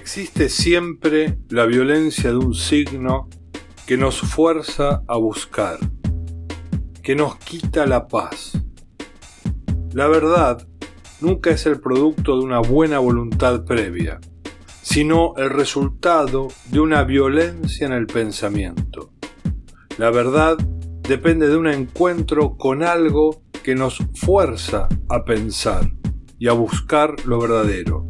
Existe siempre la violencia de un signo que nos fuerza a buscar, que nos quita la paz. La verdad nunca es el producto de una buena voluntad previa, sino el resultado de una violencia en el pensamiento. La verdad depende de un encuentro con algo que nos fuerza a pensar y a buscar lo verdadero.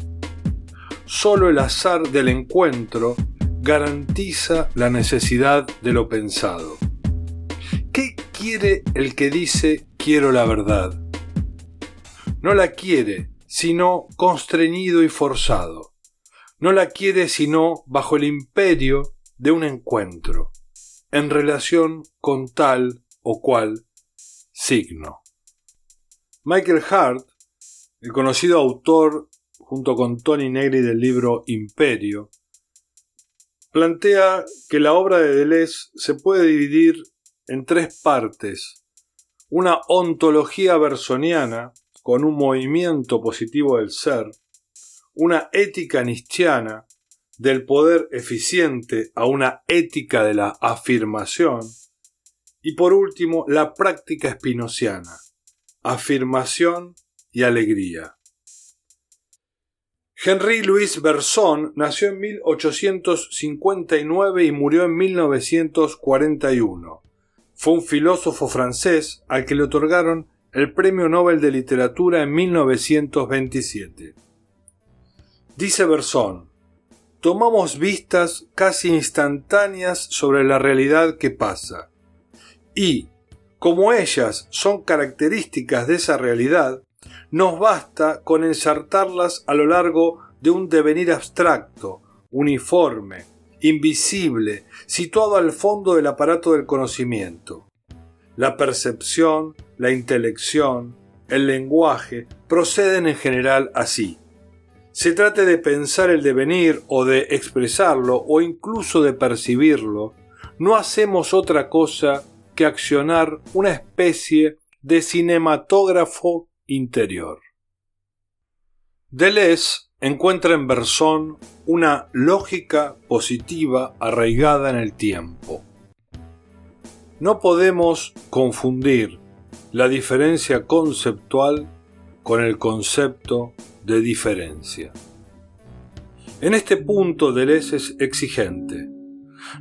Solo el azar del encuentro garantiza la necesidad de lo pensado. ¿Qué quiere el que dice quiero la verdad? No la quiere, sino constreñido y forzado. No la quiere sino bajo el imperio de un encuentro, en relación con tal o cual signo. Michael Hart, el conocido autor junto con Tony Negri del libro Imperio, plantea que la obra de Deleuze se puede dividir en tres partes. Una ontología bersoniana, con un movimiento positivo del ser, una ética nistiana, del poder eficiente a una ética de la afirmación, y por último la práctica espinociana, afirmación y alegría. Henri Louis Bergson nació en 1859 y murió en 1941. Fue un filósofo francés al que le otorgaron el Premio Nobel de Literatura en 1927. Dice Bergson, tomamos vistas casi instantáneas sobre la realidad que pasa, y, como ellas son características de esa realidad, nos basta con ensartarlas a lo largo de un devenir abstracto, uniforme, invisible, situado al fondo del aparato del conocimiento. La percepción, la intelección, el lenguaje proceden en general así. Se trate de pensar el devenir o de expresarlo o incluso de percibirlo, no hacemos otra cosa que accionar una especie de cinematógrafo interior. Deleuze encuentra en Bergson una lógica positiva arraigada en el tiempo. No podemos confundir la diferencia conceptual con el concepto de diferencia. En este punto Deleuze es exigente.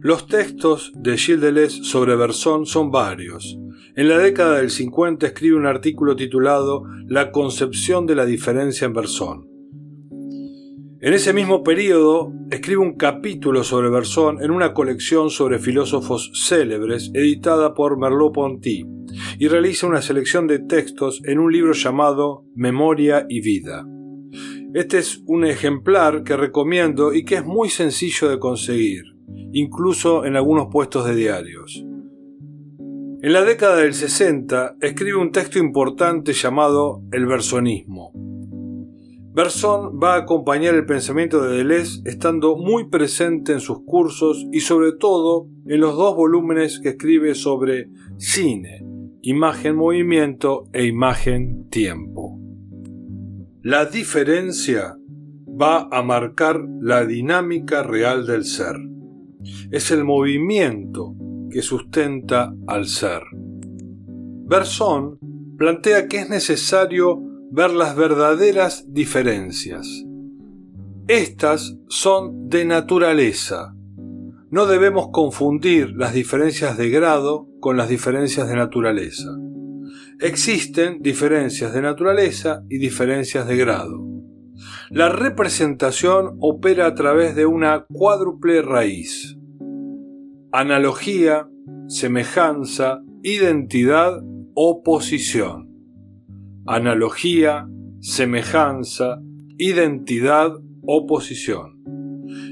Los textos de Gilles Deleuze sobre Bergson son varios, en la década del 50 escribe un artículo titulado La concepción de la diferencia en Bersón. En ese mismo periodo escribe un capítulo sobre Bersón en una colección sobre filósofos célebres editada por Merleau-Ponty y realiza una selección de textos en un libro llamado Memoria y Vida. Este es un ejemplar que recomiendo y que es muy sencillo de conseguir, incluso en algunos puestos de diarios. En la década del 60 escribe un texto importante llamado El Bersonismo. Berson va a acompañar el pensamiento de Deleuze estando muy presente en sus cursos y sobre todo en los dos volúmenes que escribe sobre cine, imagen-movimiento e imagen-tiempo. La diferencia va a marcar la dinámica real del ser. Es el movimiento que sustenta al ser. Berson plantea que es necesario ver las verdaderas diferencias. Estas son de naturaleza. No debemos confundir las diferencias de grado con las diferencias de naturaleza. Existen diferencias de naturaleza y diferencias de grado. La representación opera a través de una cuádruple raíz analogía, semejanza, identidad, oposición. Analogía, semejanza, identidad, oposición.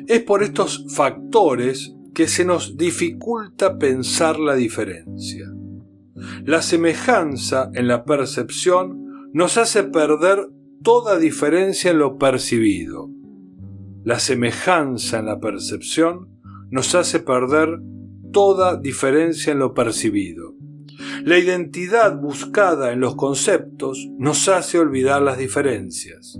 Es por estos factores que se nos dificulta pensar la diferencia. La semejanza en la percepción nos hace perder toda diferencia en lo percibido. La semejanza en la percepción nos hace perder toda diferencia en lo percibido. La identidad buscada en los conceptos nos hace olvidar las diferencias.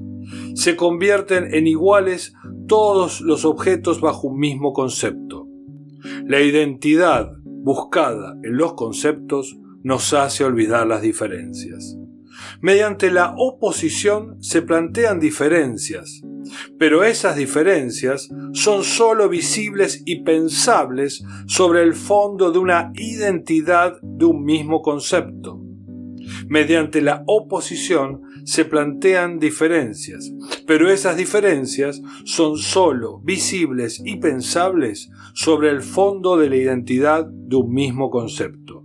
se convierten en iguales todos los objetos bajo un mismo concepto. La identidad buscada en los conceptos nos hace olvidar las diferencias. Mediante la oposición se plantean diferencias, pero esas diferencias son sólo visibles y pensables sobre el fondo de una identidad de un mismo concepto. Mediante la oposición se plantean diferencias, pero esas diferencias son sólo visibles y pensables sobre el fondo de la identidad de un mismo concepto.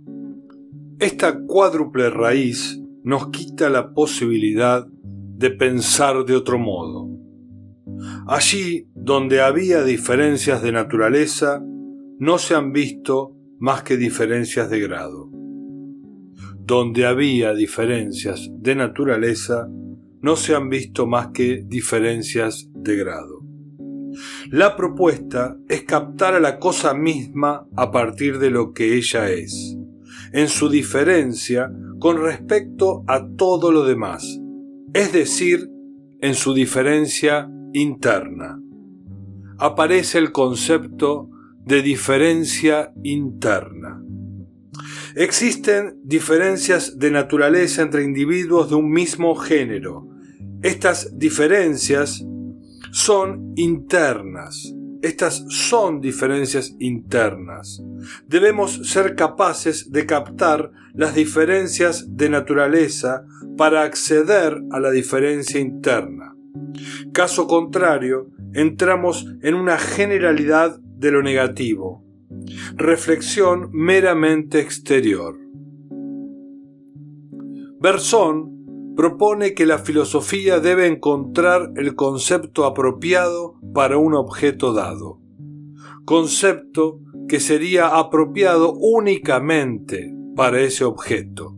Esta cuádruple raíz nos quita la posibilidad de pensar de otro modo. Allí donde había diferencias de naturaleza, no se han visto más que diferencias de grado. Donde había diferencias de naturaleza, no se han visto más que diferencias de grado. La propuesta es captar a la cosa misma a partir de lo que ella es, en su diferencia con respecto a todo lo demás, es decir, en su diferencia interna. Aparece el concepto de diferencia interna. Existen diferencias de naturaleza entre individuos de un mismo género. Estas diferencias son internas. Estas son diferencias internas. Debemos ser capaces de captar las diferencias de naturaleza para acceder a la diferencia interna. Caso contrario, entramos en una generalidad de lo negativo, reflexión meramente exterior. Bersón propone que la filosofía debe encontrar el concepto apropiado para un objeto dado, concepto que sería apropiado únicamente para ese objeto.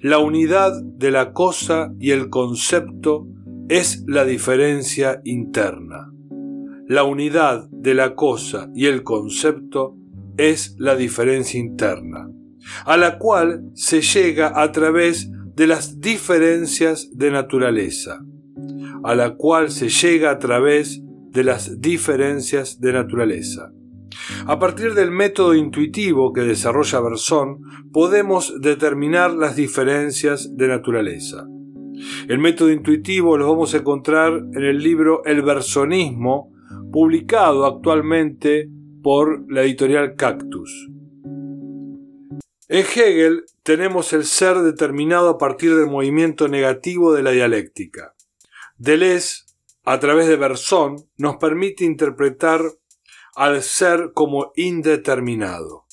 La unidad de la cosa y el concepto es la diferencia interna. La unidad de la cosa y el concepto es la diferencia interna, a la cual se llega a través de las diferencias de naturaleza, a la cual se llega a través de las diferencias de naturaleza. A partir del método intuitivo que desarrolla Bersón, podemos determinar las diferencias de naturaleza. El método intuitivo lo vamos a encontrar en el libro El Versonismo, publicado actualmente por la editorial Cactus. En Hegel tenemos el ser determinado a partir del movimiento negativo de la dialéctica. Deleuze, a través de Bersón, nos permite interpretar al ser como indeterminado,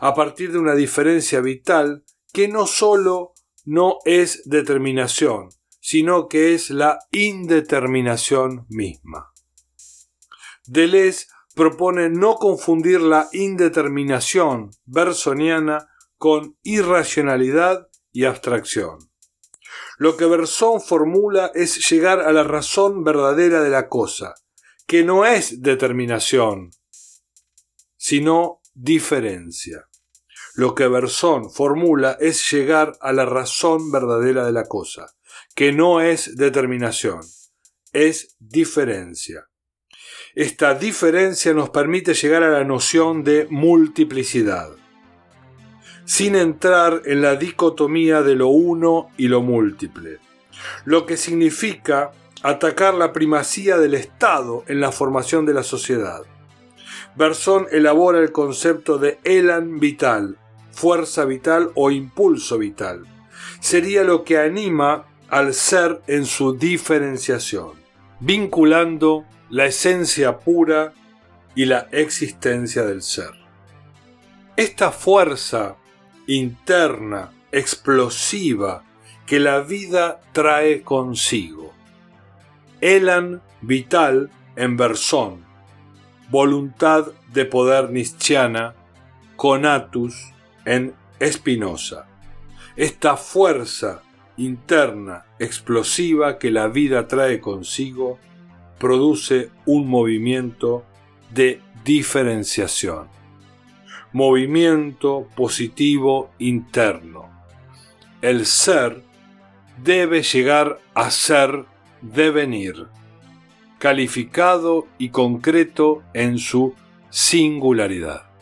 a partir de una diferencia vital que no sólo no es determinación, sino que es la indeterminación misma. Deleuze propone no confundir la indeterminación bersoniana con irracionalidad y abstracción. Lo que Bersón formula es llegar a la razón verdadera de la cosa, que no es determinación, sino diferencia. Lo que Bersón formula es llegar a la razón verdadera de la cosa, que no es determinación, es diferencia. Esta diferencia nos permite llegar a la noción de multiplicidad, sin entrar en la dicotomía de lo uno y lo múltiple, lo que significa atacar la primacía del Estado en la formación de la sociedad. Bersón elabora el concepto de elan vital, fuerza vital o impulso vital. Sería lo que anima al ser en su diferenciación, vinculando la esencia pura y la existencia del ser. Esta fuerza interna, explosiva, que la vida trae consigo. Elan vital en Bersón, voluntad de poder nischana, conatus en Espinosa. Esta fuerza interna explosiva que la vida trae consigo produce un movimiento de diferenciación. Movimiento positivo interno. El ser debe llegar a ser devenir, calificado y concreto en su singularidad.